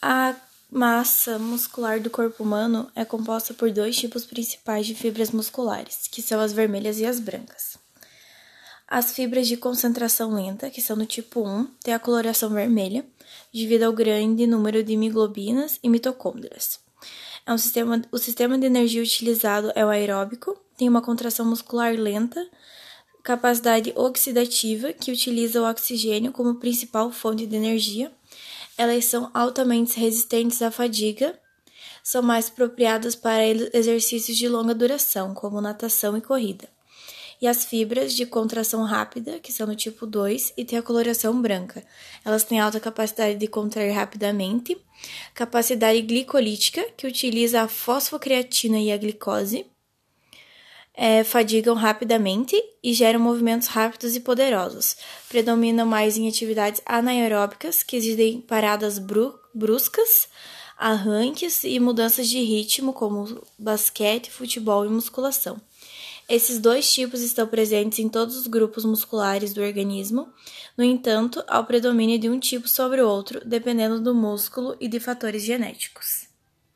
A massa muscular do corpo humano é composta por dois tipos principais de fibras musculares, que são as vermelhas e as brancas. As fibras de concentração lenta, que são do tipo 1, têm a coloração vermelha, devido ao grande número de hemoglobinas e mitocôndrias. É um sistema, o sistema de energia utilizado é o aeróbico, tem uma contração muscular lenta, capacidade oxidativa, que utiliza o oxigênio como principal fonte de energia. Elas são altamente resistentes à fadiga, são mais apropriadas para exercícios de longa duração, como natação e corrida. E as fibras de contração rápida, que são do tipo 2 e têm a coloração branca. Elas têm alta capacidade de contrair rapidamente, capacidade glicolítica, que utiliza a fosfocreatina e a glicose, é, fadigam rapidamente e geram movimentos rápidos e poderosos. Predominam mais em atividades anaeróbicas, que exigem paradas bru bruscas, arranques e mudanças de ritmo, como basquete, futebol e musculação. Esses dois tipos estão presentes em todos os grupos musculares do organismo, no entanto, há o predomínio de um tipo sobre o outro, dependendo do músculo e de fatores genéticos.